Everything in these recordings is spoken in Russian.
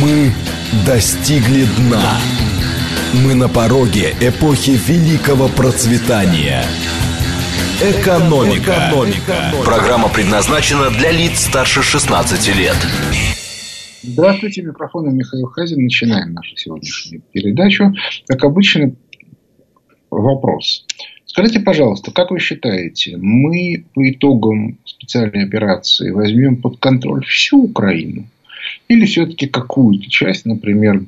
Мы достигли дна. Мы на пороге эпохи великого процветания. Экономика. Экономика. Программа предназначена для лиц старше 16 лет. Здравствуйте, микрофон Михаил Хазин. Начинаем нашу сегодняшнюю передачу. Как обычно, вопрос. Скажите, пожалуйста, как вы считаете, мы по итогам специальной операции возьмем под контроль всю Украину? Или все-таки какую-то часть, например,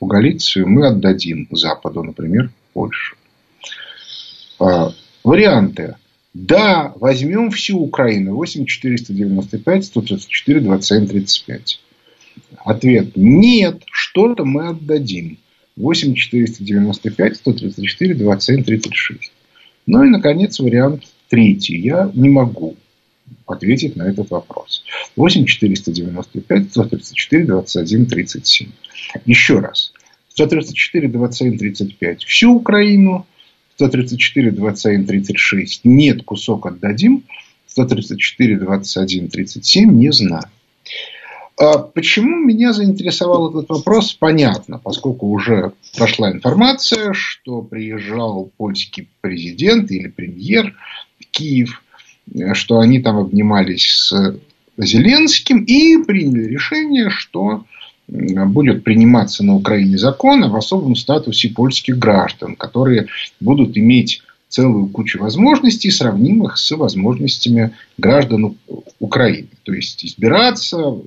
Галицию мы отдадим Западу, например, Польшу? А, варианты. Да, возьмем всю Украину. 8 495, 134, 27, 35. Ответ. Нет, что-то мы отдадим. 8 495, 134, 27, 36. Ну и, наконец, вариант третий. Я не могу ответить на этот вопрос. 8 495, 134, 21, 37. Еще раз. 134, 27, 35. Всю Украину. 134, 21, 36. Нет, кусок отдадим. 134, 21, 37. Не знаю. А почему меня заинтересовал этот вопрос, понятно, поскольку уже прошла информация, что приезжал польский президент или премьер в Киев, что они там обнимались с Зеленским и приняли решение, что будет приниматься на Украине закон об особом статусе польских граждан, которые будут иметь целую кучу возможностей, сравнимых с возможностями граждан Украины. То есть избираться,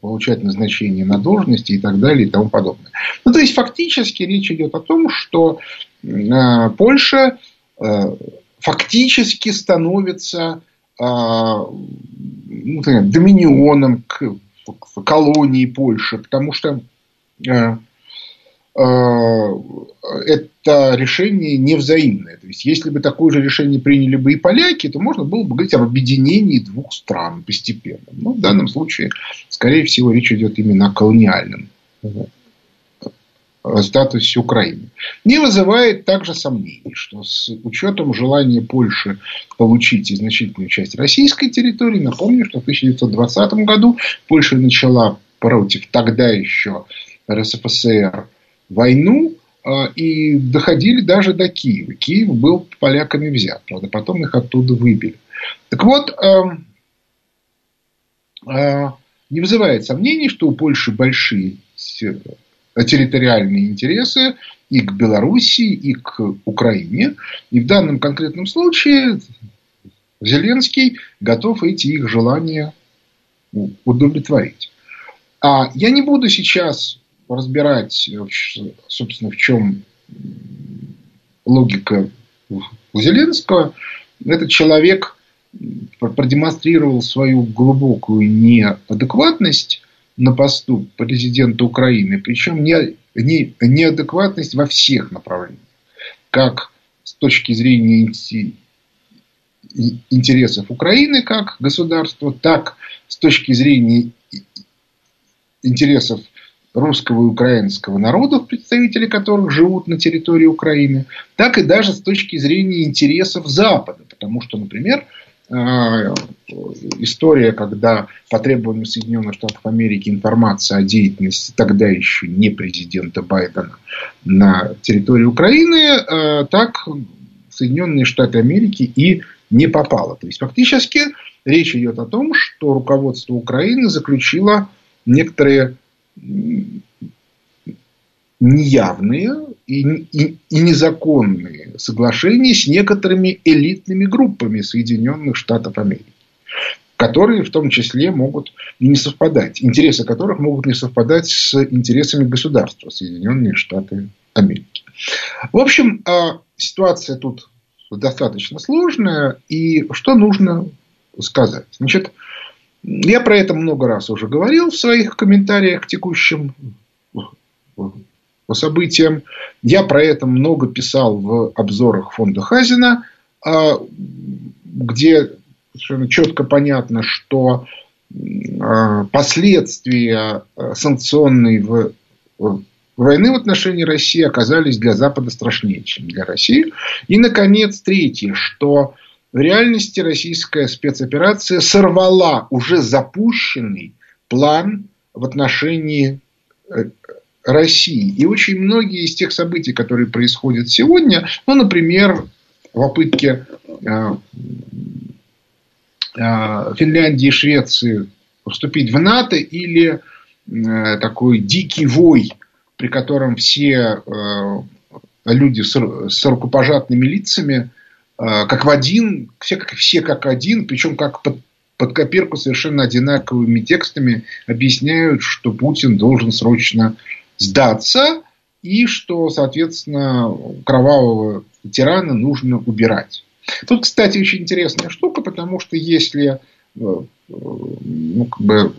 получать назначение на должности и так далее и тому подобное. Ну, то есть, фактически речь идет о том, что э, Польша э, фактически становится э, ну, доминионом к, к колонии Польши, потому что э, э, это решение невзаимное. То есть, если бы такое же решение приняли бы и поляки, то можно было бы говорить об объединении двух стран постепенно. Но в данном случае, скорее всего, речь идет именно о колониальном статусе Украины. Не вызывает также сомнений, что с учетом желания Польши получить значительную часть российской территории, напомню, что в 1920 году Польша начала против тогда еще РСФСР войну, а, и доходили даже до Киева. Киев был поляками взят, правда, потом их оттуда выбили. Так вот, эм, э, не вызывает сомнений, что у Польши большие территориальные интересы и к Белоруссии, и к Украине. И в данном конкретном случае Зеленский готов эти их желания удовлетворить. А я не буду сейчас разбирать, собственно, в чем логика Зеленского. Этот человек продемонстрировал свою глубокую неадекватность на посту президента Украины, причем не, не, неадекватность во всех направлениях, как с точки зрения интересов Украины как государства, так с точки зрения интересов русского и украинского народов, представители которых живут на территории Украины, так и даже с точки зрения интересов Запада. Потому что, например, история, когда по требованию Соединенных Штатов Америки информация о деятельности тогда еще не президента Байдена на территории Украины, а, так Соединенные Штаты Америки и не попала. То есть фактически речь идет о том, что руководство Украины заключило некоторые неявные и, и, и незаконные соглашения с некоторыми элитными группами Соединенных Штатов Америки, которые в том числе могут не совпадать, интересы которых могут не совпадать с интересами государства Соединенные Штаты Америки. В общем, а, ситуация тут достаточно сложная, и что нужно сказать? Значит, я про это много раз уже говорил в своих комментариях к текущим событиям. Я про это много писал в обзорах фонда Хазина, а, где совершенно четко понятно, что а, последствия а, санкционной войны в отношении России оказались для Запада страшнее, чем для России. И, наконец, третье, что в реальности российская спецоперация сорвала уже запущенный план в отношении э, России. И очень многие из тех событий, которые происходят сегодня, ну, например, попытки э, э, Финляндии и Швеции вступить в НАТО или э, такой дикий вой, при котором все люди с, с рукопожатными лицами, как в один, все как, все как один, причем как под, под копирку совершенно одинаковыми текстами объясняют, что Путин должен срочно сдаться и что, соответственно, кровавого тирана нужно убирать. Тут, кстати, очень интересная штука, потому что если э, ну, как бы,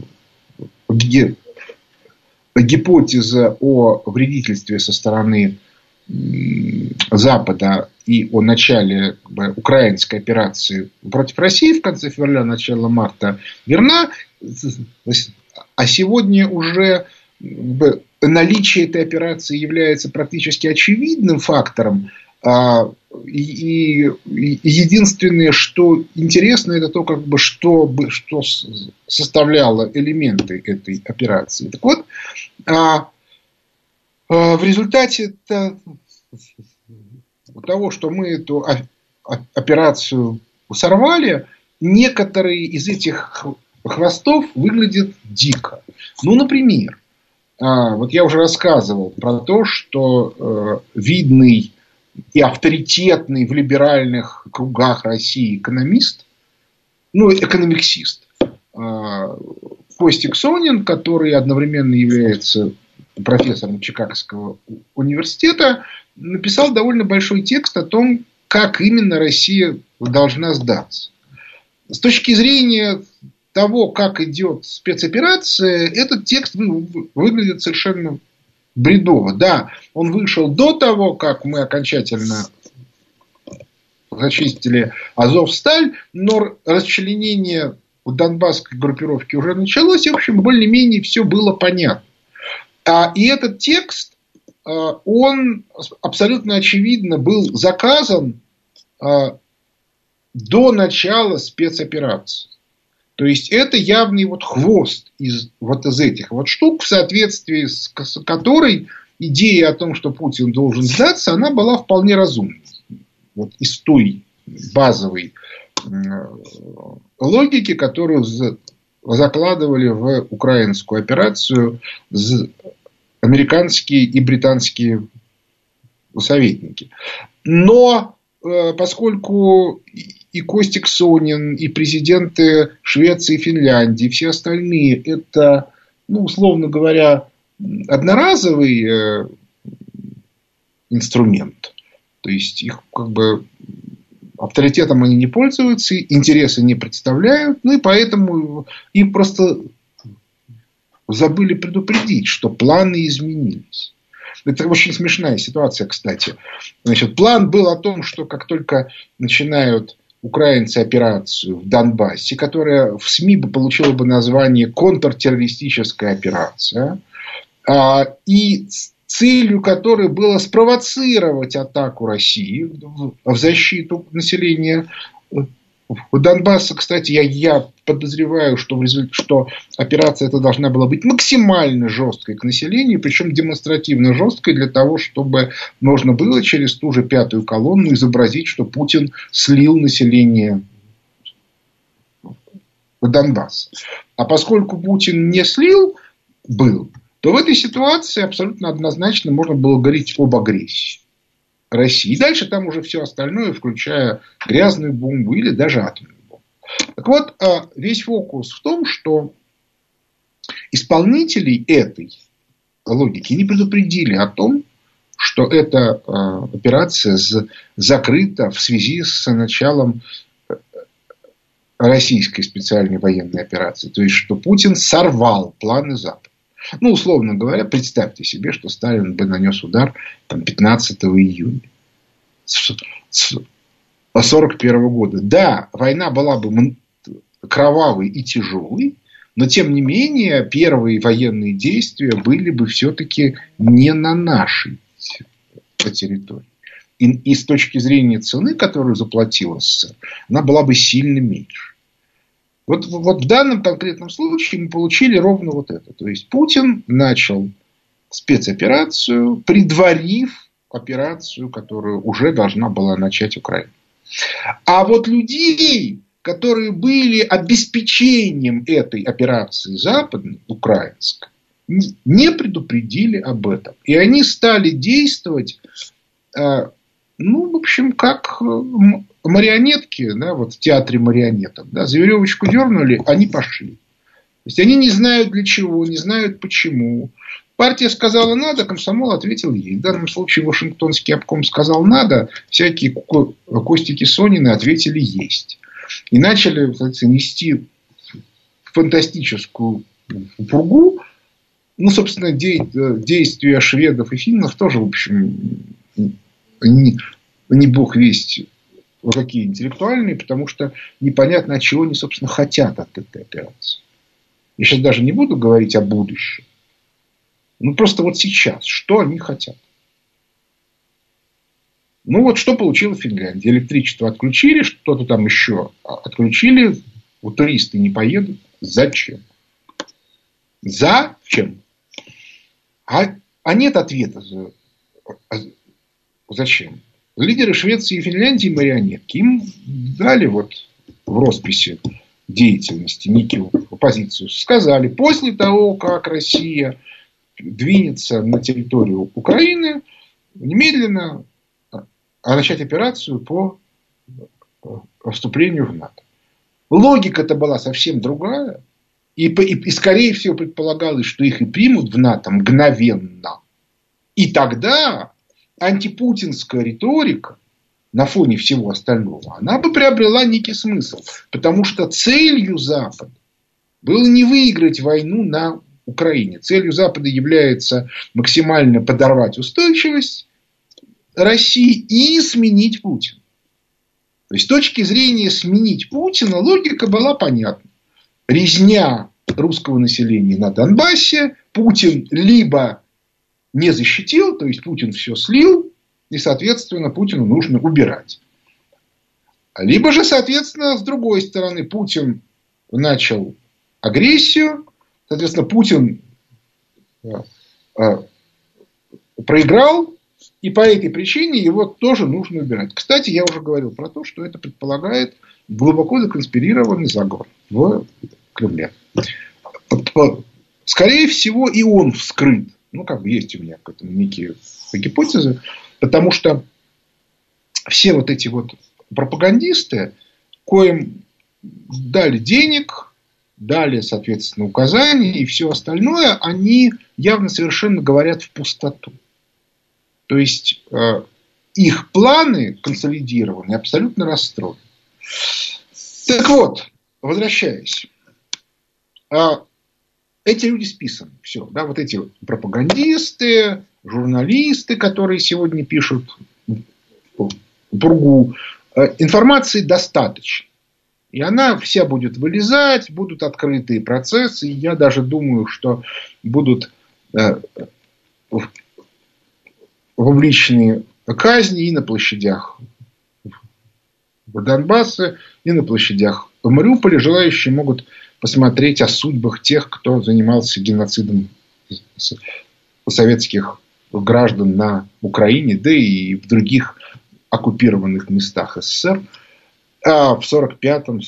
гипотеза о вредительстве со стороны Запада и о начале как бы, украинской операции против России в конце февраля, начало марта верна, а сегодня уже наличие этой операции является практически очевидным фактором. А, и, и единственное, что интересно, это то, как бы, что, что составляло элементы этой операции. Так вот, а, а, в результате того, что мы эту операцию сорвали, некоторые из этих хвостов выглядят дико. Ну, например, а, вот я уже рассказывал про то, что э, видный и авторитетный в либеральных кругах России экономист, ну, экономиксист, э, Костик Сонин, который одновременно является профессором Чикагского университета, написал довольно большой текст о том, как именно Россия должна сдаться. С точки зрения того, как идет спецоперация, этот текст выглядит совершенно бредово. Да, он вышел до того, как мы окончательно зачистили Азов-Сталь, но расчленение в донбасской группировке уже началось, и, в общем, более-менее все было понятно. А, и этот текст, а, он абсолютно очевидно был заказан а, до начала спецоперации. То есть это явный вот хвост из вот из этих вот штук, в соответствии с которой идея о том, что Путин должен сдаться, она была вполне разумной. Вот из той базовой логики, которую закладывали в украинскую операцию американские и британские советники. Но э, поскольку и Костик Сонин, и президенты Швеции Финляндии, все остальные, это, ну, условно говоря, одноразовый э, инструмент. То есть их как бы авторитетом они не пользуются, интересы не представляют, ну и поэтому им просто забыли предупредить, что планы изменились. Это очень смешная ситуация, кстати. Значит, план был о том, что как только начинают украинцы операцию в Донбассе, которая в СМИ бы получила бы название контртеррористическая операция, а, и целью которой было спровоцировать атаку России в защиту населения. У Донбасса, кстати, я, я подозреваю, что, в результате, что операция эта должна была быть максимально жесткой к населению, причем демонстративно жесткой для того, чтобы можно было через ту же пятую колонну изобразить, что Путин слил население в Донбасс. А поскольку Путин не слил, был, то в этой ситуации абсолютно однозначно можно было говорить об агрессии. России. И дальше там уже все остальное, включая грязную бомбу или даже атомную. Так вот, а, весь фокус в том, что исполнителей этой логики не предупредили о том, что эта а, операция закрыта в связи с началом э, российской специальной военной операции. То есть, что Путин сорвал планы Запада. Ну, условно говоря, представьте себе, что Сталин бы нанес удар там, 15 июня 1941 года. Да, война была бы кровавой и тяжелой, но тем не менее первые военные действия были бы все-таки не на нашей территории. И, и с точки зрения цены, которую заплатила СССР, она была бы сильно меньше. Вот, вот в данном конкретном случае мы получили ровно вот это. То есть Путин начал спецоперацию, предварив операцию, которую уже должна была начать Украина. А вот людей, которые были обеспечением этой операции западной, украинской, не предупредили об этом. И они стали действовать, э, ну, в общем, как э, марионетки, да, вот в театре марионеток, да, за веревочку дернули, они пошли. То есть они не знают для чего, не знают почему. Партия сказала надо, комсомол ответил ей. В данном случае Вашингтонский обком сказал надо, всякие Костики Сонины ответили есть. И начали нести фантастическую пургу. Ну, собственно, действия шведов и финнов тоже, в общем, не, не бог весть какие интеллектуальные, потому что непонятно, от чего они, собственно, хотят от этой операции. Я сейчас даже не буду говорить о будущем. Ну, просто вот сейчас, что они хотят. Ну, вот что получила Финляндия. Электричество отключили, что-то там еще отключили. Вот туристы не поедут. Зачем? Зачем? А, а нет ответа. А, зачем? Лидеры Швеции и Финляндии марионетки. Им дали вот в росписи деятельности некую позицию. Сказали, после того, как Россия двинется на территорию Украины, немедленно а начать операцию по вступлению в НАТО. Логика-то была совсем другая. И, и, и, скорее всего, предполагалось, что их и примут в НАТО мгновенно. И тогда антипутинская риторика на фоне всего остального, она бы приобрела некий смысл. Потому что целью Запада было не выиграть войну на Украине. Целью Запада является максимально подорвать устойчивость России и сменить Путина. То есть с точки зрения сменить Путина логика была понятна. Резня русского населения на Донбассе, Путин либо не защитил, то есть Путин все слил, и, соответственно, Путину нужно убирать. Либо же, соответственно, с другой стороны, Путин начал агрессию, соответственно, Путин э, э, проиграл, и по этой причине его тоже нужно убирать. Кстати, я уже говорил про то, что это предполагает глубоко законспирированный заговор в Кремле. Скорее всего, и он вскрыт. Ну, как бы есть у меня к этому некие гипотезы. Потому что все вот эти вот пропагандисты, коим дали денег, дали, соответственно, указания и все остальное, они явно совершенно говорят в пустоту. То есть э, их планы консолидированы, абсолютно расстроены. Так вот, возвращаясь. А, эти люди списаны. Все, да, вот эти пропагандисты, журналисты, которые сегодня пишут Бургу, э, информации достаточно. И она вся будет вылезать, будут открытые процессы. И я даже думаю, что будут э, вовлечены казни и на площадях в Донбассе, и на площадях в Мариуполе. Желающие могут посмотреть о судьбах тех, кто занимался геноцидом советских граждан на Украине, да и в других оккупированных местах СССР а в 45-м,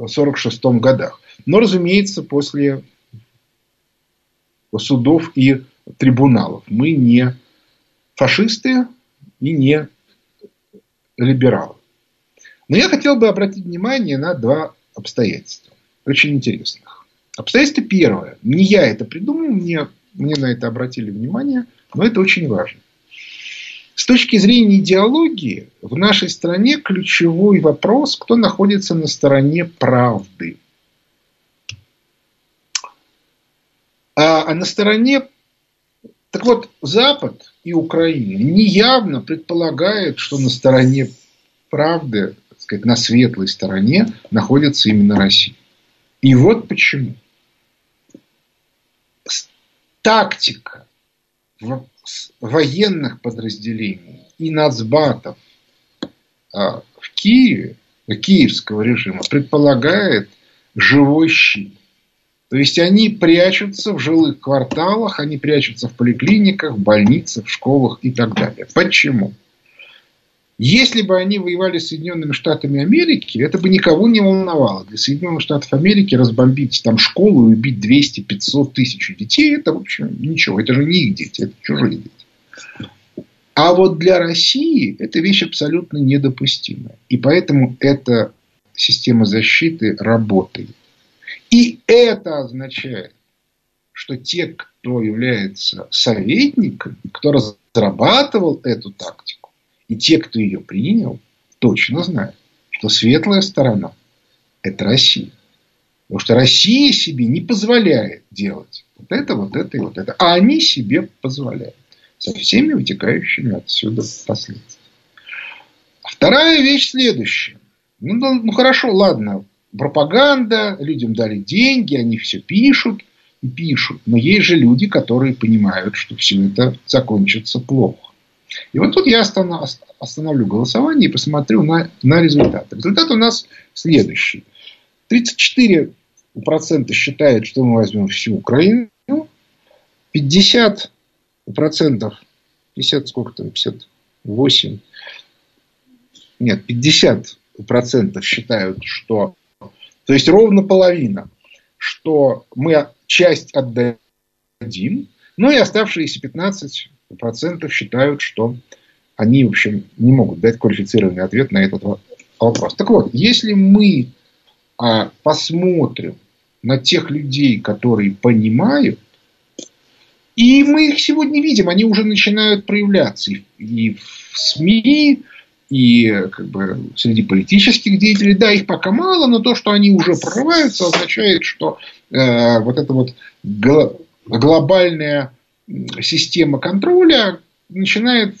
46-м годах. Но, разумеется, после судов и трибуналов. Мы не фашисты и не либералы. Но я хотел бы обратить внимание на два обстоятельства, очень интересных. Обстоятельство первое. Не я это придумал, мне, мне на это обратили внимание, но это очень важно. С точки зрения идеологии, в нашей стране ключевой вопрос, кто находится на стороне правды. А, а на стороне так вот, Запад и Украина неявно предполагают, что на стороне правды, так сказать, на светлой стороне находится именно Россия. И вот почему. Тактика военных подразделений и нацбатов а, в Киеве киевского режима предполагает живой щит. То есть они прячутся в жилых кварталах, они прячутся в поликлиниках, больницах, школах и так далее. Почему? Если бы они воевали с Соединенными Штатами Америки, это бы никого не волновало. Для Соединенных Штатов Америки разбомбить там школу и убить 200-500 тысяч детей, это, в общем, ничего. Это же не их дети, это чужие дети. А вот для России эта вещь абсолютно недопустимая. И поэтому эта система защиты работает. И это означает, что те, кто является советниками, кто разрабатывал эту тактику, и те, кто ее принял, точно знают, что светлая сторона – это Россия. Потому что Россия себе не позволяет делать вот это, вот это и вот это. А они себе позволяют. Со всеми вытекающими отсюда последствиями. Вторая вещь следующая. Ну, ну хорошо, ладно, пропаганда, людям дали деньги, они все пишут и пишут. Но есть же люди, которые понимают, что все это закончится плохо. И вот тут я остановлю голосование и посмотрю на, на результат. Результат у нас следующий. 34% считают, что мы возьмем всю Украину. 50 процентов, 50 сколько там, 58, нет, 50 процентов считают, что, то есть ровно половина, что мы часть отдадим, ну и оставшиеся 15 процентов считают, что они, в общем, не могут дать квалифицированный ответ на этот вопрос. Так вот, если мы а, посмотрим на тех людей, которые понимают, и мы их сегодня видим, они уже начинают проявляться и в СМИ, и как бы, среди политических деятелей. Да, их пока мало, но то, что они уже прорываются, означает, что э, вот эта вот глобальная система контроля начинает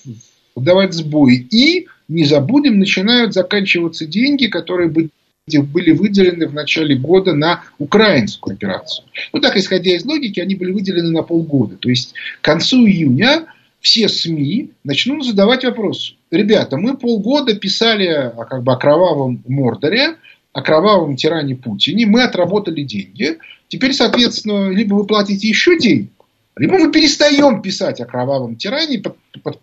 давать сбой. И, не забудем, начинают заканчиваться деньги, которые бы были выделены в начале года на украинскую операцию. Ну так, исходя из логики, они были выделены на полгода. То есть к концу июня все СМИ начнут задавать вопрос. Ребята, мы полгода писали как бы, о кровавом Мордоре, о кровавом тиране Путине, мы отработали деньги. Теперь, соответственно, либо вы платите еще деньги, либо мы перестаем писать о кровавом тиране,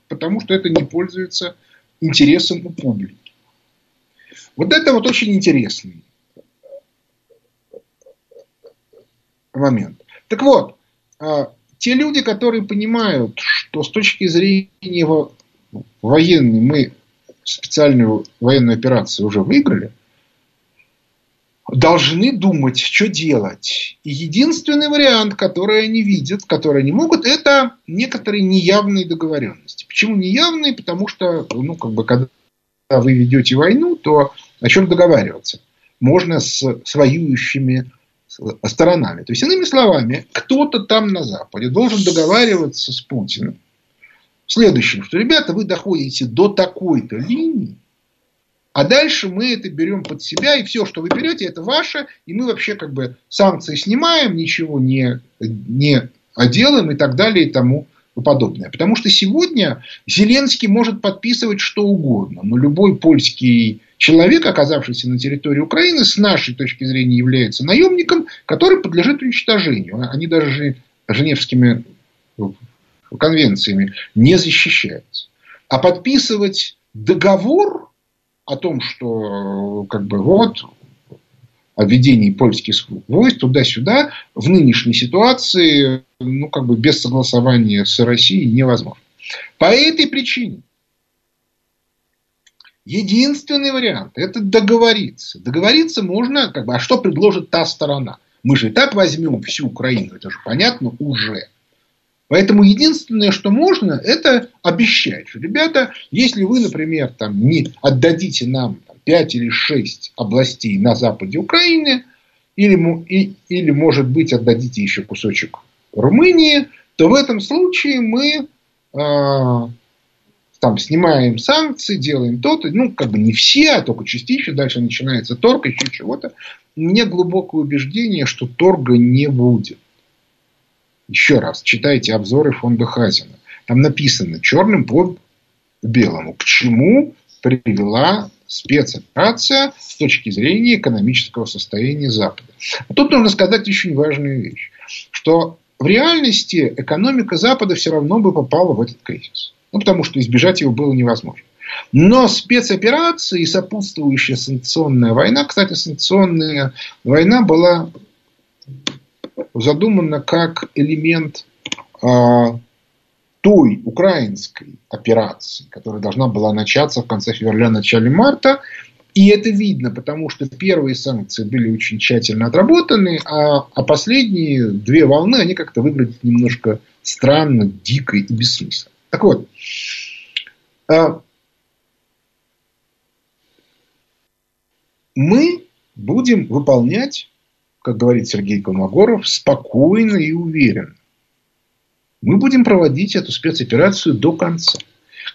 потому что это не пользуется интересом у публики. Вот это вот очень интересный момент. Так вот, а, те люди, которые понимают, что с точки зрения военной мы специальную военную операцию уже выиграли, должны думать, что делать. И единственный вариант, который они видят, который они могут, это некоторые неявные договоренности. Почему неявные? Потому что, ну, как бы, когда вы ведете войну, то о чем договариваться? Можно с, с воюющими сторонами. То есть, иными словами, кто-то там на Западе должен договариваться с Путиным. Следующим, что, ребята, вы доходите до такой-то линии, а дальше мы это берем под себя, и все, что вы берете, это ваше, и мы вообще как бы санкции снимаем, ничего не, не делаем и так далее и тому подобное. Потому что сегодня Зеленский может подписывать что угодно, но любой польский человек, оказавшийся на территории Украины, с нашей точки зрения является наемником, который подлежит уничтожению. Они даже Женевскими конвенциями не защищаются. А подписывать договор о том, что как бы вот о введении польских войск туда-сюда в нынешней ситуации ну, как бы без согласования с Россией невозможно. По этой причине единственный вариант – это договориться. Договориться можно, как бы, а что предложит та сторона? Мы же и так возьмем всю Украину, это же понятно уже. Поэтому единственное, что можно, это обещать, что, ребята, если вы, например, там, не отдадите нам 5 или 6 областей на западе Украины, или, и, или, может быть, отдадите еще кусочек Румынии, то в этом случае мы э, там снимаем санкции, делаем то-то, ну, как бы не все, а только частично, дальше начинается торг, еще чего-то. Меня глубокое убеждение, что торга не будет. Еще раз, читайте обзоры фонда Хазина. Там написано черным по белому, к чему привела спецоперация с точки зрения экономического состояния Запада. Тут нужно сказать очень важную вещь, что в реальности экономика Запада все равно бы попала в этот кризис. Ну, потому что избежать его было невозможно. Но спецоперации и сопутствующая санкционная война, кстати, санкционная война была задумана как элемент э, той украинской операции, которая должна была начаться в конце февраля, начале марта. И это видно, потому что первые санкции были очень тщательно отработаны, а, а последние две волны, они как-то выглядят немножко странно, дико и бессмысленно. Так вот, э, мы будем выполнять, как говорит Сергей Колмогоров, спокойно и уверенно. Мы будем проводить эту спецоперацию до конца.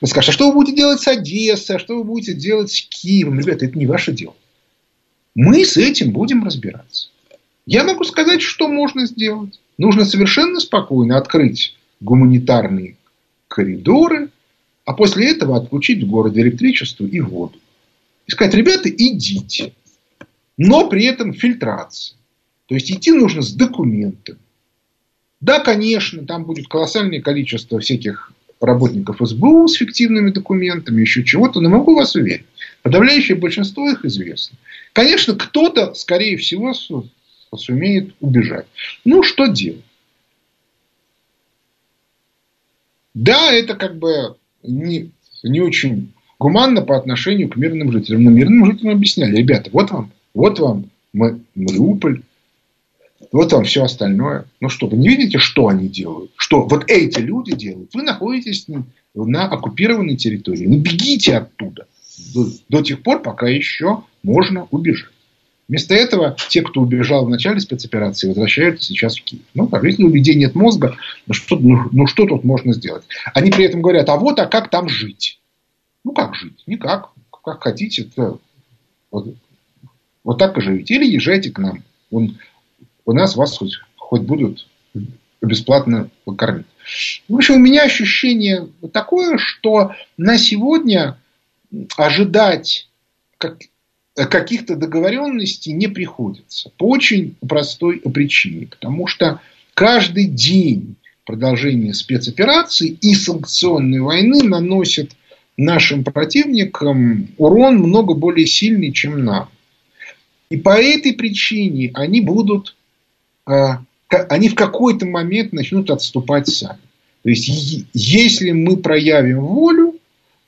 Вы скажете, а что вы будете делать с Одессой, а что вы будете делать с Киевом? Ребята, это не ваше дело. Мы с этим будем разбираться. Я могу сказать, что можно сделать. Нужно совершенно спокойно открыть гуманитарные коридоры, а после этого отключить в городе электричество и воду. И сказать, ребята, идите. Но при этом фильтрация. То есть идти нужно с документами. Да, конечно, там будет колоссальное количество всяких работников СБУ с фиктивными документами, еще чего-то, но могу вас уверить, подавляющее большинство их известно. Конечно, кто-то, скорее всего, сумеет убежать. Ну, что делать? Да, это как бы не, не очень гуманно по отношению к мирным жителям. Но мирным жителям объясняли, ребята, вот вам, вот вам Мариуполь, вот вам все остальное. Ну что, вы не видите, что они делают? Что вот эти люди делают? Вы находитесь на оккупированной территории. Ну бегите оттуда до, до тех пор, пока еще можно убежать. Вместо этого те, кто убежал в начале спецоперации, возвращаются сейчас в Киев. Ну, так, если у людей нет мозга, ну что, ну, ну что тут можно сделать? Они при этом говорят, а вот, а как там жить? Ну, как жить? Никак. Как хотите. Вот, вот так и живите. Или езжайте к нам. Он, у нас вас хоть, хоть будут бесплатно кормить. В общем, у меня ощущение такое, что на сегодня ожидать как, каких-то договоренностей не приходится. По очень простой причине. Потому что каждый день продолжения спецоперации и санкционной войны наносит нашим противникам урон много более сильный, чем нам. И по этой причине они будут, они в какой-то момент начнут отступать сами. То есть, если мы проявим волю,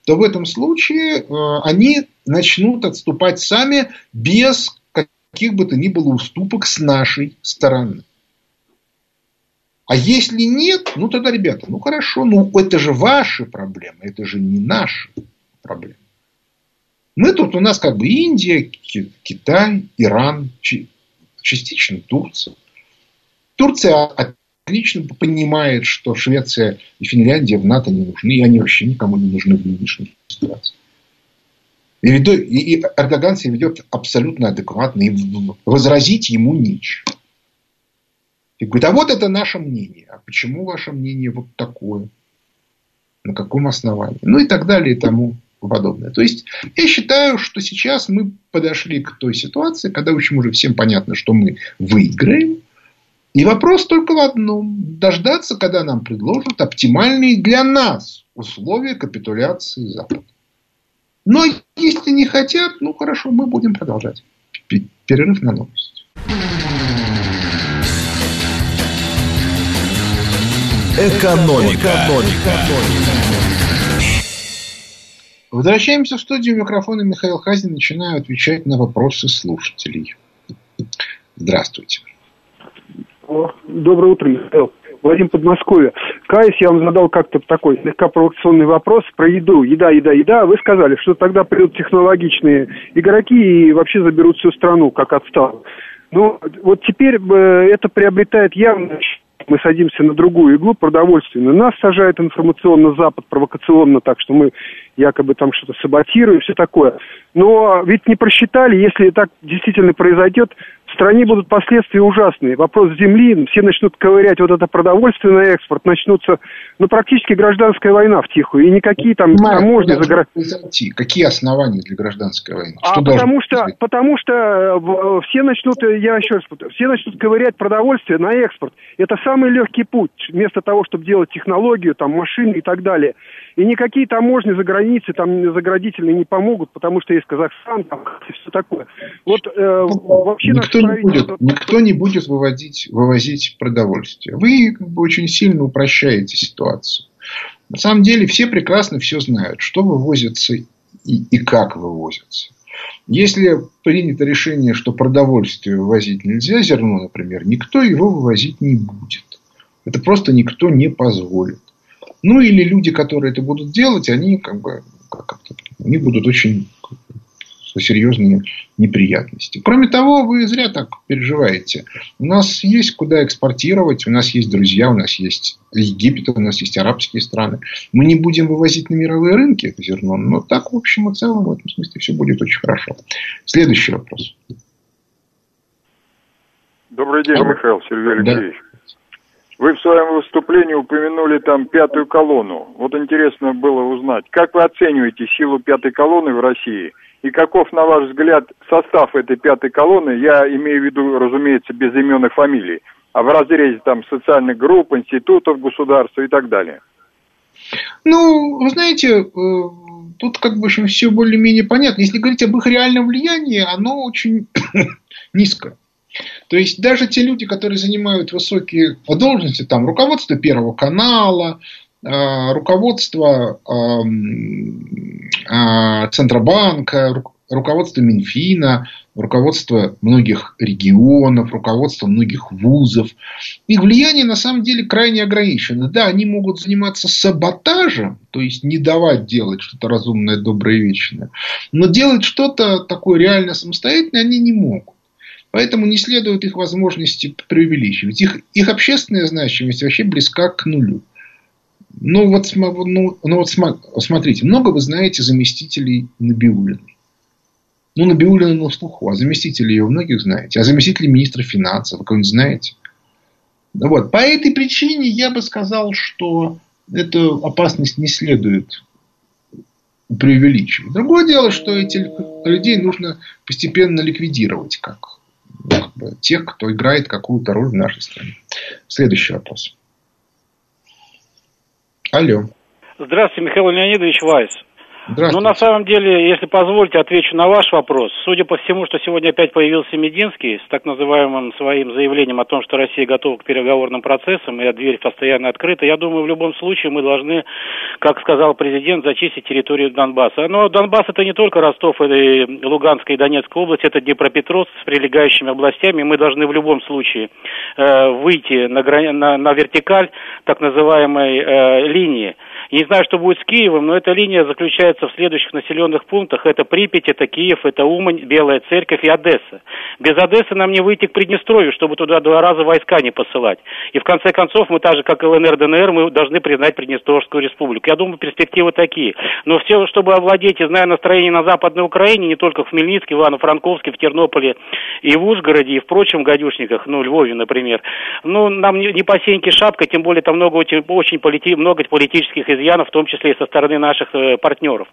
то в этом случае а, они начнут отступать сами без каких бы то ни было уступок с нашей стороны. А если нет, ну тогда, ребята, ну хорошо, ну это же ваши проблемы, это же не наши проблемы. Мы тут у нас как бы Индия, Китай, Иран, частично Турция. Турция отлично понимает, что Швеция и Финляндия в НАТО не нужны, и они вообще никому не нужны в нынешней ситуации. И, и Эрдоган себя ведет абсолютно адекватно, и возразить ему нечего. И говорит, а вот это наше мнение. А почему ваше мнение вот такое? На каком основании? Ну и так далее и тому подобное. То есть, я считаю, что сейчас мы подошли к той ситуации, когда, в общем, уже всем понятно, что мы выиграем. И вопрос только в одном. Дождаться, когда нам предложат оптимальные для нас условия капитуляции Запада. Но если не хотят, ну хорошо, мы будем продолжать. Перерыв на новость. Экономика. Экономика. Возвращаемся в студию. Микрофона Михаил Хазин. Начинаю отвечать на вопросы слушателей. Здравствуйте. Доброе утро, Михаил. Владимир Подмосковье. Каюсь, я вам задал как-то такой слегка провокационный вопрос про еду. Еда, еда, еда. Вы сказали, что тогда придут технологичные игроки и вообще заберут всю страну, как отстал. Ну, вот теперь э, это приобретает явно мы садимся на другую иглу продовольственную. Нас сажает информационно Запад провокационно, так что мы якобы там что-то саботируем, все такое. Но ведь не просчитали, если так действительно произойдет, стране будут последствия ужасные. Вопрос земли, все начнут ковырять вот это продовольствие на экспорт, начнутся, ну, практически гражданская война в тихую, и никакие там таможни за гра... Какие основания для гражданской войны? А что потому что, потому что э, все начнут, э, я еще раз повторю, все начнут ковырять продовольствие на экспорт. Это самый легкий путь, вместо того, чтобы делать технологию, там, машины и так далее. И никакие таможни за границей, там, заградительные не помогут, потому что есть Казахстан, там, и все такое. Вот э, вообще никто, не будет, никто не будет выводить, вывозить продовольствие. Вы как бы, очень сильно упрощаете ситуацию. На самом деле все прекрасно все знают, что вывозится и, и как вывозится. Если принято решение, что продовольствие вывозить нельзя, зерно, например, никто его вывозить не будет. Это просто никто не позволит. Ну, или люди, которые это будут делать, они как бы как-то, они будут очень серьезные неприятности. Кроме того, вы зря так переживаете. У нас есть куда экспортировать, у нас есть друзья, у нас есть Египет, у нас есть арабские страны. Мы не будем вывозить на мировые рынки это зерно, но так, в общем и целом, в этом смысле все будет очень хорошо. Следующий вопрос. Добрый день, Михаил Сергей Алексеевич. Да. Вы в своем выступлении упомянули там пятую колонну. Вот интересно было узнать, как вы оцениваете силу пятой колонны в России? И каков, на ваш взгляд, состав этой пятой колонны? Я имею в виду, разумеется, без имен и фамилий. А в разрезе там социальных групп, институтов государства и так далее. Ну, вы знаете, э, тут как бы все более-менее понятно. Если говорить об их реальном влиянии, оно очень низко. То есть даже те люди, которые занимают высокие должности, там руководство Первого канала, э, руководство э, Центробанка, руководство Минфина, руководство многих регионов, руководство многих вузов. Их влияние на самом деле крайне ограничено. Да, они могут заниматься саботажем, то есть не давать делать что-то разумное, доброе и вечное. Но делать что-то такое реально самостоятельное они не могут. Поэтому не следует их возможности преувеличивать. Их, их общественная значимость вообще близка к нулю. Ну вот, ну, ну вот смотрите, много вы знаете заместителей Набиулиной. Ну, Набиулина на слуху, а заместителей ее многих знаете. А заместителей министра финансов кого-нибудь знаете? Вот. По этой причине я бы сказал, что эту опасность не следует преувеличивать. Другое дело, что этих людей нужно постепенно ликвидировать, как тех, кто играет какую-то роль в нашей стране. Следующий вопрос. Алло. Здравствуйте, Михаил Леонидович Вайс. Ну, на самом деле, если позволите, отвечу на ваш вопрос. Судя по всему, что сегодня опять появился Мединский с так называемым своим заявлением о том, что Россия готова к переговорным процессам, и дверь постоянно открыта, я думаю, в любом случае мы должны, как сказал президент, зачистить территорию Донбасса. Но Донбасс это не только Ростов, и Луганская и Донецкая область, это Днепропетровск с прилегающими областями. Мы должны в любом случае э, выйти на, на, на вертикаль так называемой э, линии не знаю, что будет с Киевом, но эта линия заключается в следующих населенных пунктах. Это Припять, это Киев, это Умань, Белая Церковь и Одесса. Без Одессы нам не выйти к Приднестровью, чтобы туда два раза войска не посылать. И в конце концов мы так же, как ЛНР, ДНР, мы должны признать Приднестровскую республику. Я думаю, перспективы такие. Но все, чтобы овладеть, и зная настроение на Западной Украине, не только в Хмельницке, Ивано-Франковске, в Тернополе и в Ужгороде, и в прочих гадюшниках, ну, Львове, например, ну, нам не, не по сеньке шапка, тем более там много, очень полити, много политических изъянов, в том числе и со стороны наших э, партнеров.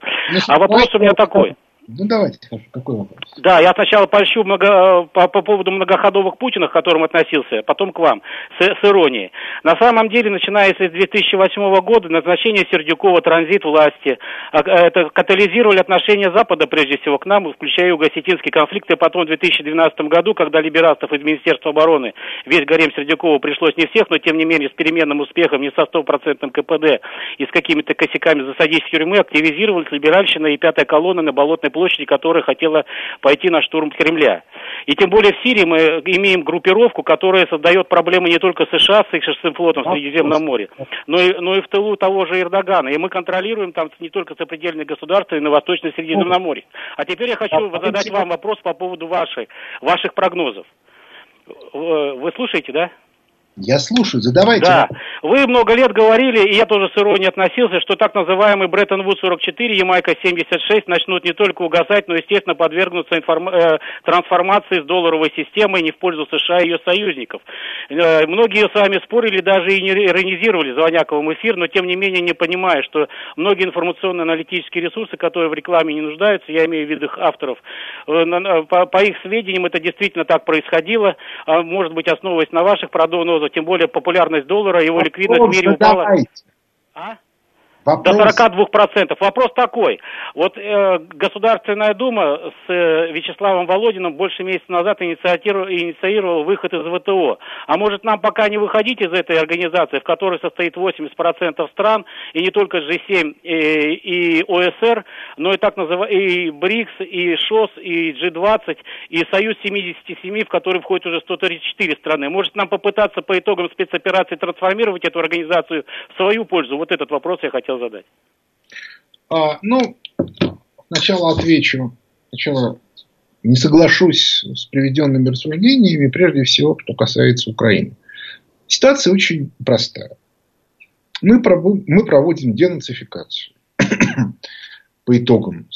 А вопрос у меня такой. Ну, давайте, какой вопрос? Да, я сначала польщу много, по, по поводу многоходовых Путина, к которым относился, потом к вам, с, с иронией. На самом деле, начиная с 2008 года, назначение Сердюкова, транзит власти, а, это катализировали отношения Запада, прежде всего, к нам, включая юго-осетинский конфликт, и потом в 2012 году, когда либерастов из Министерства обороны, весь гарем Сердюкова пришлось не всех, но тем не менее с переменным успехом, не со стопроцентным КПД и с какими-то косяками засадить в тюрьмы, активизировались либеральщина и пятая колонна на Болотной площади, которая хотела пойти на штурм Кремля. И тем более в Сирии мы имеем группировку, которая создает проблемы не только США с их шестым флотом в Средиземном море, но и, но и в тылу того же Эрдогана. И мы контролируем там не только сопредельные государства, и на Восточном Средиземноморье. А теперь я хочу задать вам вопрос по поводу вашей, ваших прогнозов. Вы слушаете, да? Я слушаю, задавайте. Да, Вы много лет говорили, и я тоже с иронией относился, что так называемый Бреттон-Вуд 44, Ямайка 76 начнут не только угасать, но, естественно, подвергнуться информ... э, трансформации с долларовой системой не в пользу США и ее союзников. Э, многие с вами спорили, даже и не иронизировали Звоняковым эфир, но, тем не менее, не понимая, что многие информационно-аналитические ресурсы, которые в рекламе не нуждаются, я имею в виду их авторов, э, по, по их сведениям это действительно так происходило, а может быть, основываясь на ваших прогнозах, тем более популярность доллара, его ликвидность в мире упала. А? Вопрос... До 42%. Вопрос такой. Вот э, Государственная Дума с э, Вячеславом Володиным больше месяца назад инициировала, инициировала выход из ВТО. А может нам пока не выходить из этой организации, в которой состоит 80% стран, и не только G7 и, и ОСР, но и так называемый и БРИКС, и ШОС, и G20, и Союз 77, в который входит уже 134 страны. Может нам попытаться по итогам спецоперации трансформировать эту организацию в свою пользу? Вот этот вопрос я хотел хотел задать? А, ну, сначала отвечу. Сначала не соглашусь с приведенными рассуждениями, прежде всего, что касается Украины. Ситуация очень простая. Мы, мы проводим денацификацию по итогам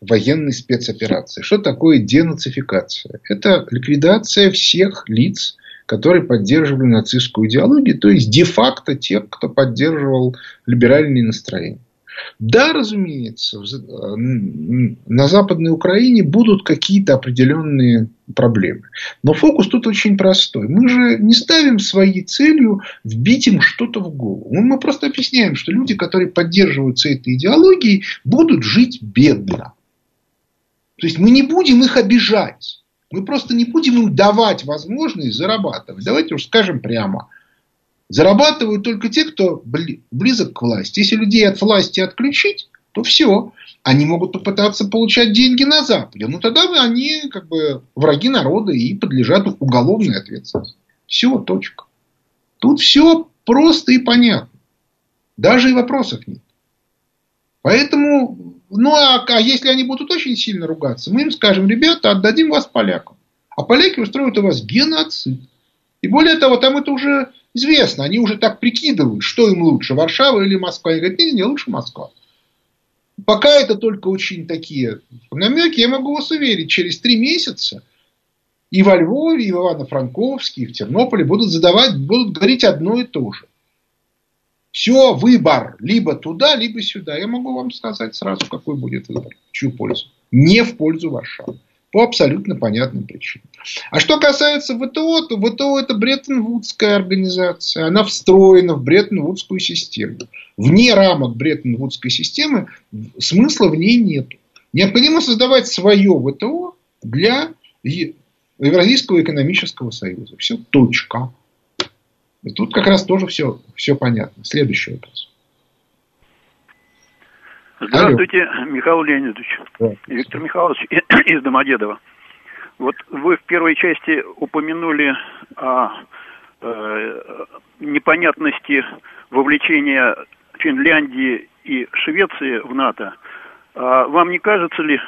военной спецоперации. Что такое денацификация? Это ликвидация всех лиц, которые поддерживали нацистскую идеологию, то есть де-факто тех, кто поддерживал либеральные настроения. Да, разумеется, э, на Западной Украине будут какие-то определенные проблемы. Но фокус тут очень простой. Мы же не ставим своей целью вбить им что-то в голову. Мы просто объясняем, что люди, которые поддерживаются этой идеологией, будут жить бедно. То есть мы не будем их обижать. Мы просто не будем им давать возможность зарабатывать. Давайте уж скажем прямо. Зарабатывают только те, кто близок к власти. Если людей от власти отключить, то все. Они могут попытаться получать деньги на Западе. Ну тогда они как бы враги народа и подлежат уголовной ответственности. Все, точка. Тут все просто и понятно. Даже и вопросов нет. Поэтому ну, а, а если они будут очень сильно ругаться, мы им скажем, ребята, отдадим вас полякам. А поляки устроят у вас геноцид. И более того, там это уже известно. Они уже так прикидывают, что им лучше, Варшава или Москва. И говорят, не, не, лучше Москва. Пока это только очень такие намеки, я могу вас уверить, через три месяца и во Львове, и в Ивано-Франковске, и в Тернополе будут задавать, будут говорить одно и то же. Все, выбор. Либо туда, либо сюда. Я могу вам сказать сразу, какой будет выбор. В чью пользу. Не в пользу Варшавы. По абсолютно понятным причинам. А что касается ВТО, то ВТО это Бреттон-Вудская организация. Она встроена в Бреттон-Вудскую систему. Вне рамок Бреттон-Вудской системы смысла в ней нет. Необходимо создавать свое ВТО для Евразийского экономического союза. Все, точка. И тут как раз тоже все, все понятно. Следующий вопрос. Здравствуйте, Алло. Михаил Леонидович. Да. Виктор Михайлович из Домодедова. Вот вы в первой части упомянули о э, непонятности вовлечения Финляндии и Швеции в НАТО. А вам не кажется ли,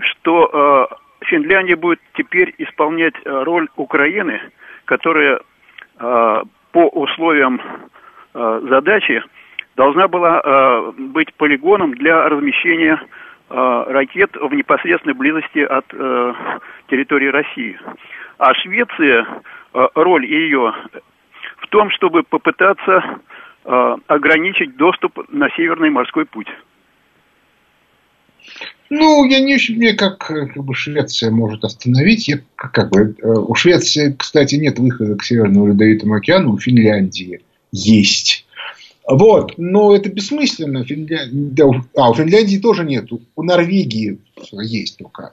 что э, Финляндия будет теперь исполнять роль Украины, которая Э, по условиям э, задачи должна была э, быть полигоном для размещения ракет в непосредственной близости от территории России. А Швеция, роль ее в том, чтобы попытаться ограничить доступ на Северный морской путь. Ну, я не мне как, как бы Швеция может остановить. Я, как бы, э, у Швеции, кстати, нет выхода к Северному Ледовитому океану, у Финляндии есть. Вот, но это бессмысленно. Финля... Да, а, у Финляндии тоже нет. У Норвегии есть только.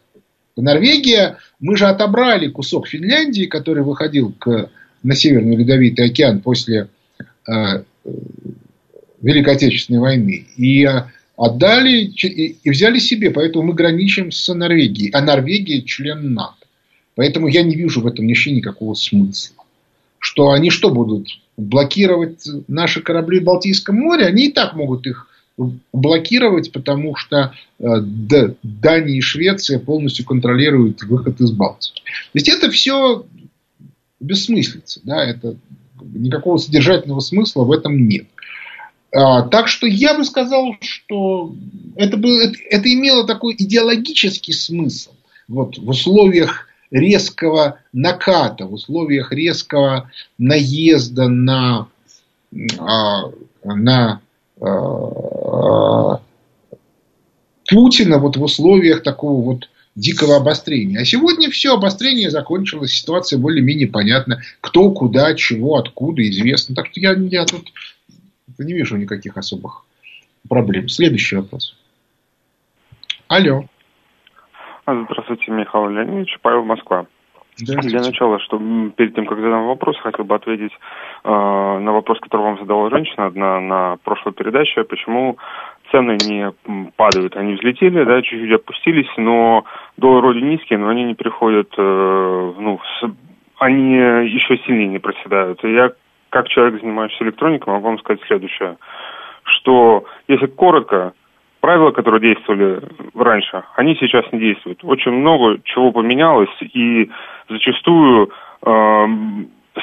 Норвегия, мы же отобрали кусок Финляндии, который выходил к, на Северный Ледовитый океан после э, Великой Отечественной войны. И э, отдали и взяли себе. Поэтому мы граничим с Норвегией. А Норвегия член НАТО. Поэтому я не вижу в этом вообще никакого смысла. Что они что будут? Блокировать наши корабли в Балтийском море? Они и так могут их блокировать, потому что э, Дания и Швеция полностью контролируют выход из Балтии. То есть это все бессмыслица. Да? Это никакого содержательного смысла в этом нет. А, так что я бы сказал, что это, было, это, имело такой идеологический смысл. Вот в условиях резкого наката, в условиях резкого наезда на, а, на а, Путина вот в условиях такого вот дикого обострения. А сегодня все, обострение закончилось, ситуация более-менее понятна. Кто, куда, чего, откуда, известно. Так что я, я тут не вижу никаких особых проблем. Следующий вопрос. Алло. Здравствуйте, Михаил Леонидович, Павел Москва. Для начала, что перед тем, как задам вопрос, хотел бы ответить э, на вопрос, который вам задала женщина одна на прошлой передаче, почему цены не падают. Они взлетели, да, чуть-чуть опустились, но доллар вроде низкий, но они не приходят, э, ну, с, они еще сильнее не проседают. И я, как человек, занимающийся электроникой, могу вам сказать следующее, что если коротко, правила, которые действовали раньше, они сейчас не действуют. Очень много чего поменялось, и зачастую э,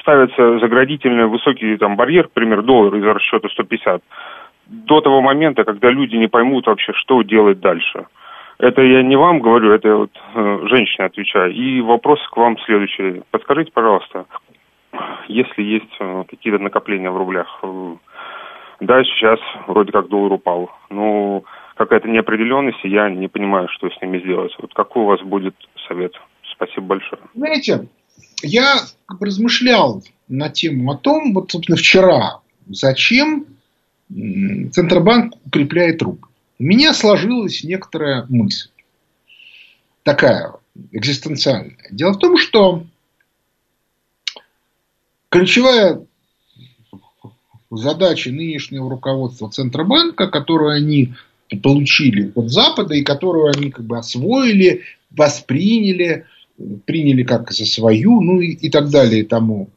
ставится заградительный высокий там, барьер, например, доллар из расчета 150, до того момента, когда люди не поймут вообще, что делать дальше. Это я не вам говорю, это вот э, женщине отвечаю. И вопрос к вам следующий. Подскажите, пожалуйста, если есть э, какие-то накопления в рублях, э, да, сейчас вроде как доллар упал, но какая-то неопределенность, и я не понимаю, что с ними сделать. Вот какой у вас будет совет? Спасибо большое. Знаете, я размышлял на тему о том, вот, собственно, вчера, зачем Центробанк укрепляет рубль. У меня сложилась некоторая мысль. Такая экзистенциальная. Дело в том, что ключевая задача нынешнего руководства Центробанка, которую они получили от Запада и которую они как бы освоили, восприняли, приняли как за свою, ну и, и так далее и тому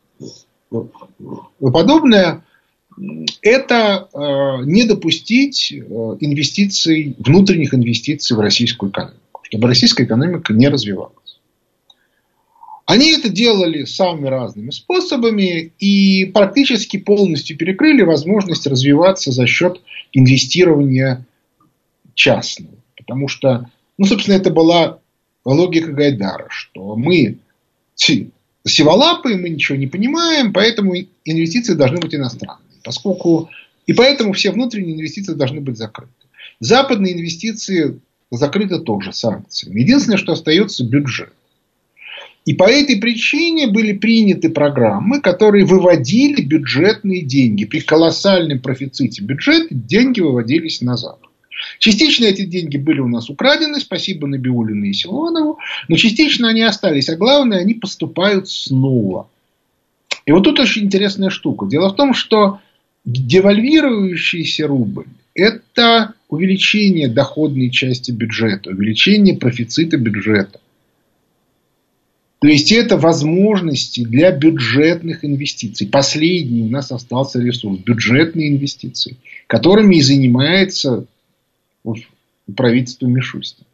подобное, это э, не допустить э, инвестиций, внутренних инвестиций в российскую экономику, чтобы российская экономика не развивалась. Они это делали самыми разными способами и практически полностью перекрыли возможность развиваться за счет инвестирования частного. Потому что, ну, собственно, это была логика Гайдара, что мы сиволапы, мы ничего не понимаем, поэтому инвестиции должны быть иностранные. Поскольку и поэтому все внутренние инвестиции должны быть закрыты. Западные инвестиции закрыты тоже санкциями. Единственное, что остается бюджет. И по этой причине были приняты программы, которые выводили бюджетные деньги. При колоссальном профиците бюджета деньги выводились на Запад. Частично эти деньги были у нас украдены, спасибо Набиулину и Силуанову, но частично они остались, а главное, они поступают снова. И вот тут очень интересная штука. Дело в том, что девальвирующийся рубль – это увеличение доходной части бюджета, увеличение профицита бюджета. То есть это возможности для бюджетных инвестиций. Последний у нас остался ресурс – бюджетные инвестиции, которыми и занимается правительство Мишустина.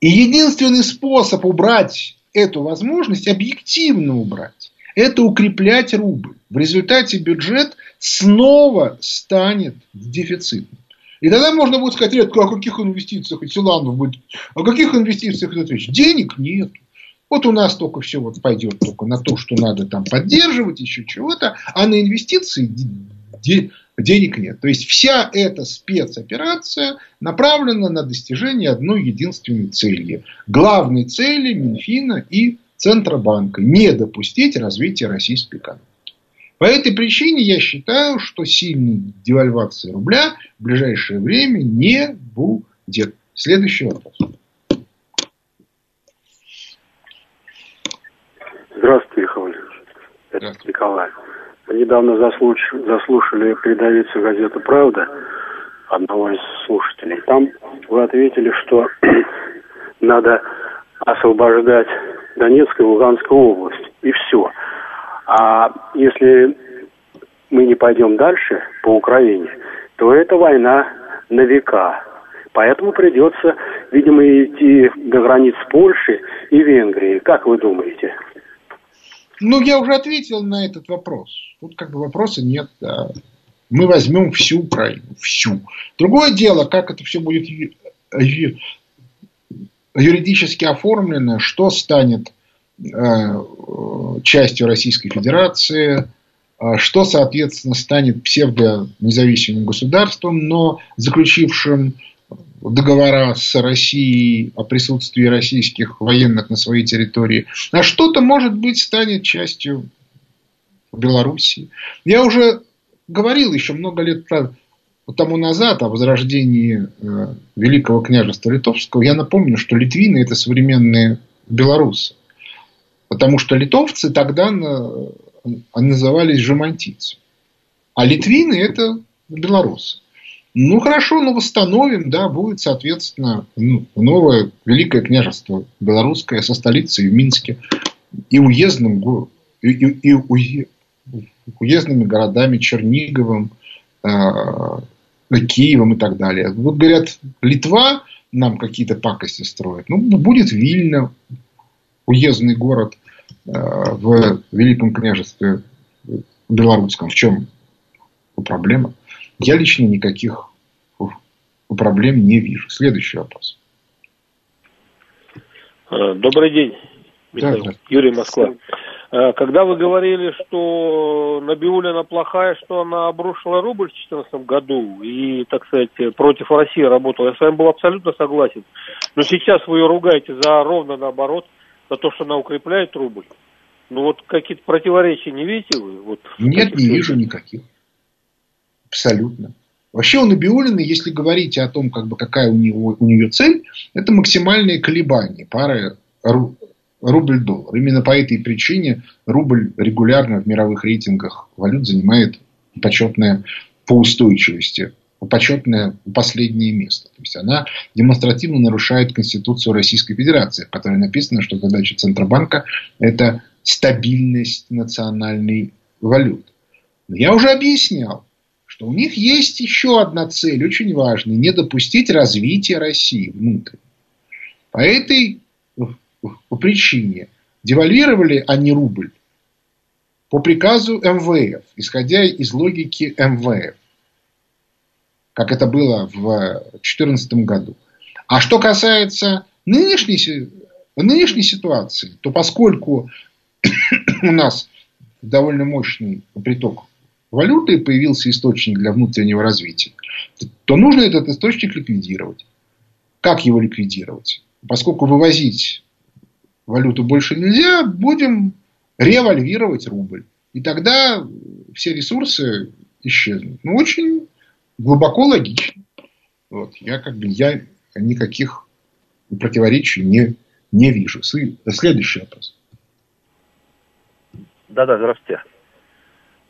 И единственный способ убрать эту возможность, объективно убрать, это укреплять рубль. В результате бюджет снова станет дефицитным. И тогда можно будет сказать, редко, о каких инвестициях, и Силанов будет, о каких инвестициях идет речь? Денег нет. Вот у нас только все вот пойдет только на то, что надо там поддерживать, еще чего-то, а на инвестиции денег нет. То есть вся эта спецоперация направлена на достижение одной единственной цели. Главной цели Минфина и Центробанка не допустить развития российской экономики. По этой причине я считаю, что сильной девальвации рубля в ближайшее время не будет. Следующий вопрос. Здравствуйте, Михаил Это Николай. Мы недавно заслуш... заслушали передовицу газеты «Правда» одного из слушателей. Там вы ответили, что надо освобождать Донецкую и Луганскую область. И все. А если мы не пойдем дальше по Украине, то это война на века. Поэтому придется, видимо, идти до границ Польши и Венгрии. Как вы думаете? Ну, я уже ответил на этот вопрос. Тут как бы вопроса нет. Да. Мы возьмем всю Украину. Всю. Другое дело, как это все будет юридически оформлено, что станет частью Российской Федерации, э, что, соответственно, станет псевдо-независимым государством, но заключившим договора с Россией о присутствии российских военных на своей территории, а что-то, может быть, станет частью Белоруссии. Я уже говорил еще много лет тому назад о возрождении э, Великого княжества Литовского. Я напомню, что литвины – это современные белорусы. Потому что литовцы тогда назывались жемантийцы. А литвины – это белорусы. Ну, хорошо, но восстановим, да, будет, соответственно, ну, новое Великое княжество Белорусское со столицей в Минске и уездным, и, и, и уездными городами Черниговым, э, Киевом и так далее. Вот говорят, Литва нам какие-то пакости строит. Ну, будет Вильна, уездный город в Великом княжестве Белорусском. В чем проблема? Я лично никаких проблем не вижу. Следующий вопрос. А, добрый день, Михаил. Да, Юрий Москва. А, когда вы говорили, что Набиулина плохая, что она обрушила рубль в 2014 году и, так сказать, против России работала, я с вами был абсолютно согласен. Но сейчас вы ее ругаете за ровно наоборот, за то, что она укрепляет рубль. Ну вот какие-то противоречия не видите вы? Вот, Нет, не вижу никаких. Абсолютно. Вообще у Набиулины, если говорить о том, как бы, какая у, него, у нее цель, это максимальные колебания пары рубль-доллар. Именно по этой причине рубль регулярно в мировых рейтингах валют занимает почетное по устойчивости, почетное последнее место. То есть она демонстративно нарушает Конституцию Российской Федерации, в которой написано, что задача Центробанка – это стабильность национальной валюты. Я уже объяснял, что у них есть еще одна цель, очень важная, не допустить развития России внутрь. По этой по причине девальвировали они рубль по приказу МВФ, исходя из логики МВФ, как это было в 2014 году. А что касается нынешней, нынешней ситуации, то поскольку у нас довольно мощный приток валюты появился источник для внутреннего развития, то нужно этот источник ликвидировать. Как его ликвидировать? Поскольку вывозить валюту больше нельзя, будем револьвировать рубль. И тогда все ресурсы исчезнут. Ну, очень глубоко логично. Вот. Я как бы я никаких противоречий не, не вижу. Следующий вопрос. Да-да, здравствуйте.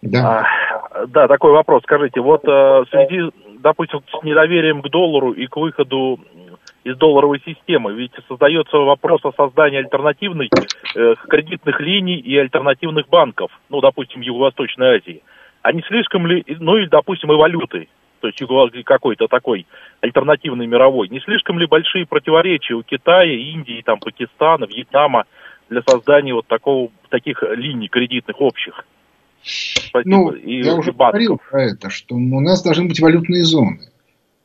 Да. А, да, такой вопрос. Скажите, вот э, в связи, допустим, с недоверием к доллару и к выходу из долларовой системы, ведь создается вопрос о создании альтернативных э, кредитных линий и альтернативных банков, ну, допустим, Юго-Восточной Азии. А не слишком ли, ну, или, допустим, и валюты, то есть какой-то такой альтернативный мировой, не слишком ли большие противоречия у Китая, Индии, там, Пакистана, Вьетнама для создания вот такого, таких линий кредитных общих? Спасибо. Ну, и, я уже банков. говорил про это, что у нас должны быть валютные зоны.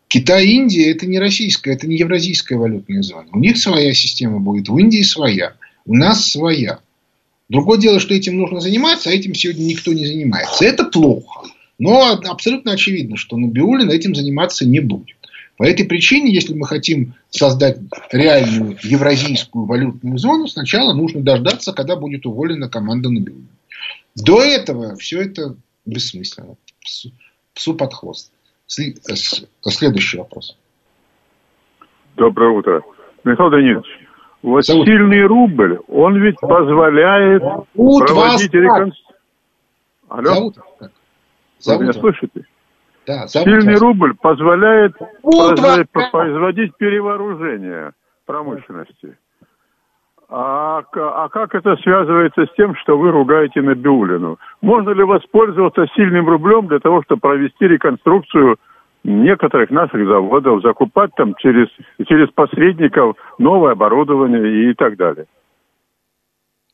Китай и Индия это не российская, это не евразийская валютная зона. У них своя система будет, в Индии своя, у нас своя. Другое дело, что этим нужно заниматься, а этим сегодня никто не занимается. Это плохо. Но абсолютно очевидно, что Набиулин этим заниматься не будет. По этой причине, если мы хотим создать реальную евразийскую валютную зону, сначала нужно дождаться, когда будет уволена команда Набиулина. До этого все это бессмысленно. Псу, псу под хвост. Следующий вопрос. Доброе утро. Михаил Данилович, вот Зовут. сильный рубль, он ведь позволяет Зовут проводить реконструкцию. Алло? Зовут Зовут Вы меня слышите? Да, Сильный вас. рубль позволяет производить перевооружение промышленности. А, а как это связывается с тем, что вы ругаете Набиулину? Можно ли воспользоваться сильным рублем для того, чтобы провести реконструкцию некоторых наших заводов, закупать там через, через посредников новое оборудование и так далее?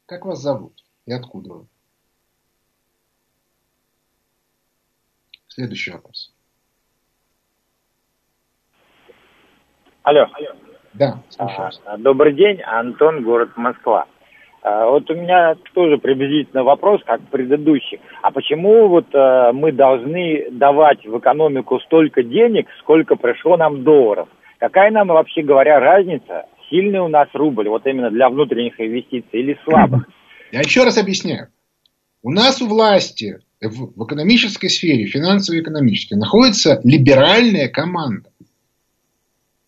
Как вас зовут? И откуда вы? Следующий вопрос. Алло. Да, слушаю. А, добрый день, Антон, город Москва. А, вот у меня тоже приблизительно вопрос, как предыдущий. А почему вот а, мы должны давать в экономику столько денег, сколько пришло нам долларов? Какая нам, вообще говоря, разница, сильный у нас рубль, вот именно для внутренних инвестиций, или слабых? Я еще раз объясняю. У нас у власти в, в экономической сфере, финансово-экономической, находится либеральная команда.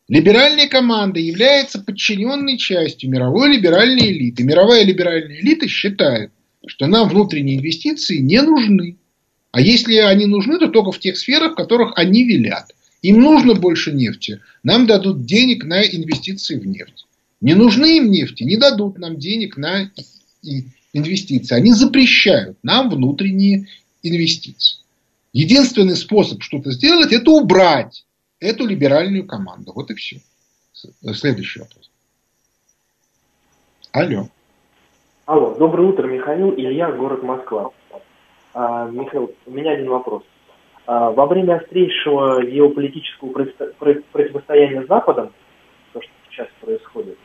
Либеральная команда является подчиненной частью мировой либеральной элиты. Мировая либеральная элита считает, что нам внутренние инвестиции не нужны. А если они нужны, то только в тех сферах, в которых они велят. Им нужно больше нефти, нам дадут денег на инвестиции в нефть. Не нужны им нефти, не дадут нам денег на инвестиции. Они запрещают нам внутренние инвестиции. Единственный способ что-то сделать, это убрать эту либеральную команду. Вот и все. Следующий вопрос. Алло. Алло, доброе утро, Михаил. Илья, город Москва. А, Михаил, у меня один вопрос. А, во время острейшего геополитического противостояния с Западом, то, что сейчас происходит,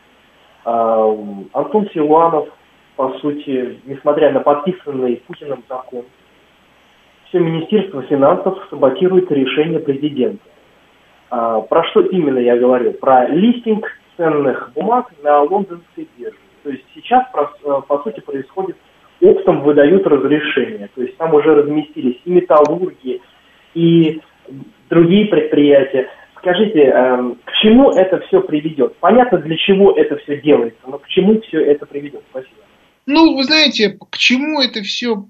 а, Антон Силуанов, по сути, несмотря на подписанный Путиным закон, все Министерство финансов саботирует решение президента. А, про что именно я говорю? Про листинг ценных бумаг на лондонской бирже. То есть сейчас, э, по сути, происходит оптом выдают разрешение. То есть там уже разместились и металлурги, и другие предприятия. Скажите, эм, к чему это все приведет? Понятно, для чего это все делается, но к чему все это приведет? Спасибо. Ну, вы знаете, к чему это все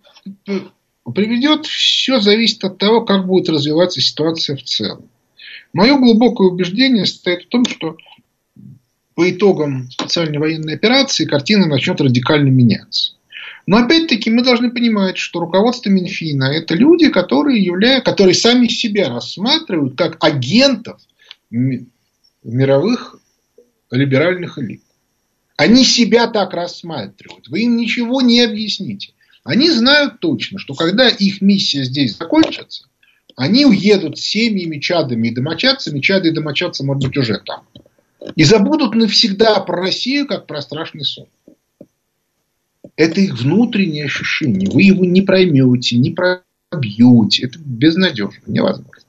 приведет, все зависит от того, как будет развиваться ситуация в целом. Мое глубокое убеждение состоит в том, что по итогам специальной военной операции картина начнет радикально меняться. Но опять-таки мы должны понимать, что руководство Минфина – это люди, которые, являются, которые сами себя рассматривают как агентов мировых либеральных элит. Они себя так рассматривают. Вы им ничего не объясните. Они знают точно, что когда их миссия здесь закончится, они уедут с семьями, чадами и домочадцами. Чады и домочадцы, может быть, уже там. И забудут навсегда про Россию, как про страшный сон. Это их внутреннее ощущение. Вы его не проймете, не пробьете. Это безнадежно, невозможно.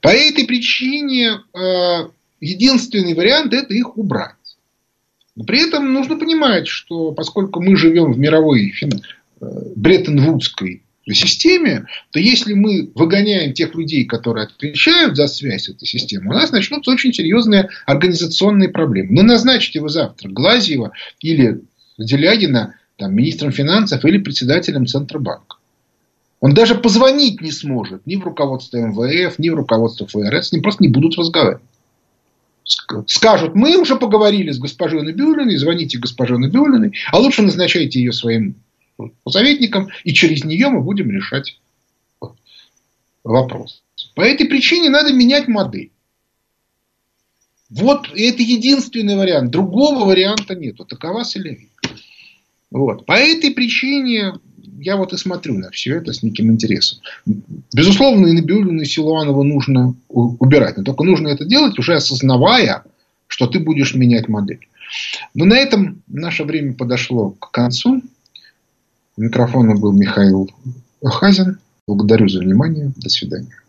По этой причине э, единственный вариант это их убрать. Но при этом нужно понимать, что поскольку мы живем в мировой. Э, Бреттон-Вудской системе, то если мы выгоняем тех людей, которые отвечают за связь этой системой, у нас начнутся очень серьезные организационные проблемы. Ну, назначите вы завтра Глазьева или Делягина там, министром финансов или председателем Центробанка. Он даже позвонить не сможет ни в руководство МВФ, ни в руководство ФРС, с ним просто не будут разговаривать. Скажут, мы уже поговорили с госпожой Набиулиной, звоните госпоже Набиулиной, а лучше назначайте ее своим советникам, и через нее мы будем решать вопрос. По этой причине надо менять модель. Вот это единственный вариант. Другого варианта нет. Такова Селевик. Вот. По этой причине я вот и смотрю на все это с неким интересом. Безусловно, и Набиулину, и Силуанову нужно убирать. Но только нужно это делать, уже осознавая, что ты будешь менять модель. Но на этом наше время подошло к концу. У микрофона был Михаил Хазин. Благодарю за внимание. До свидания.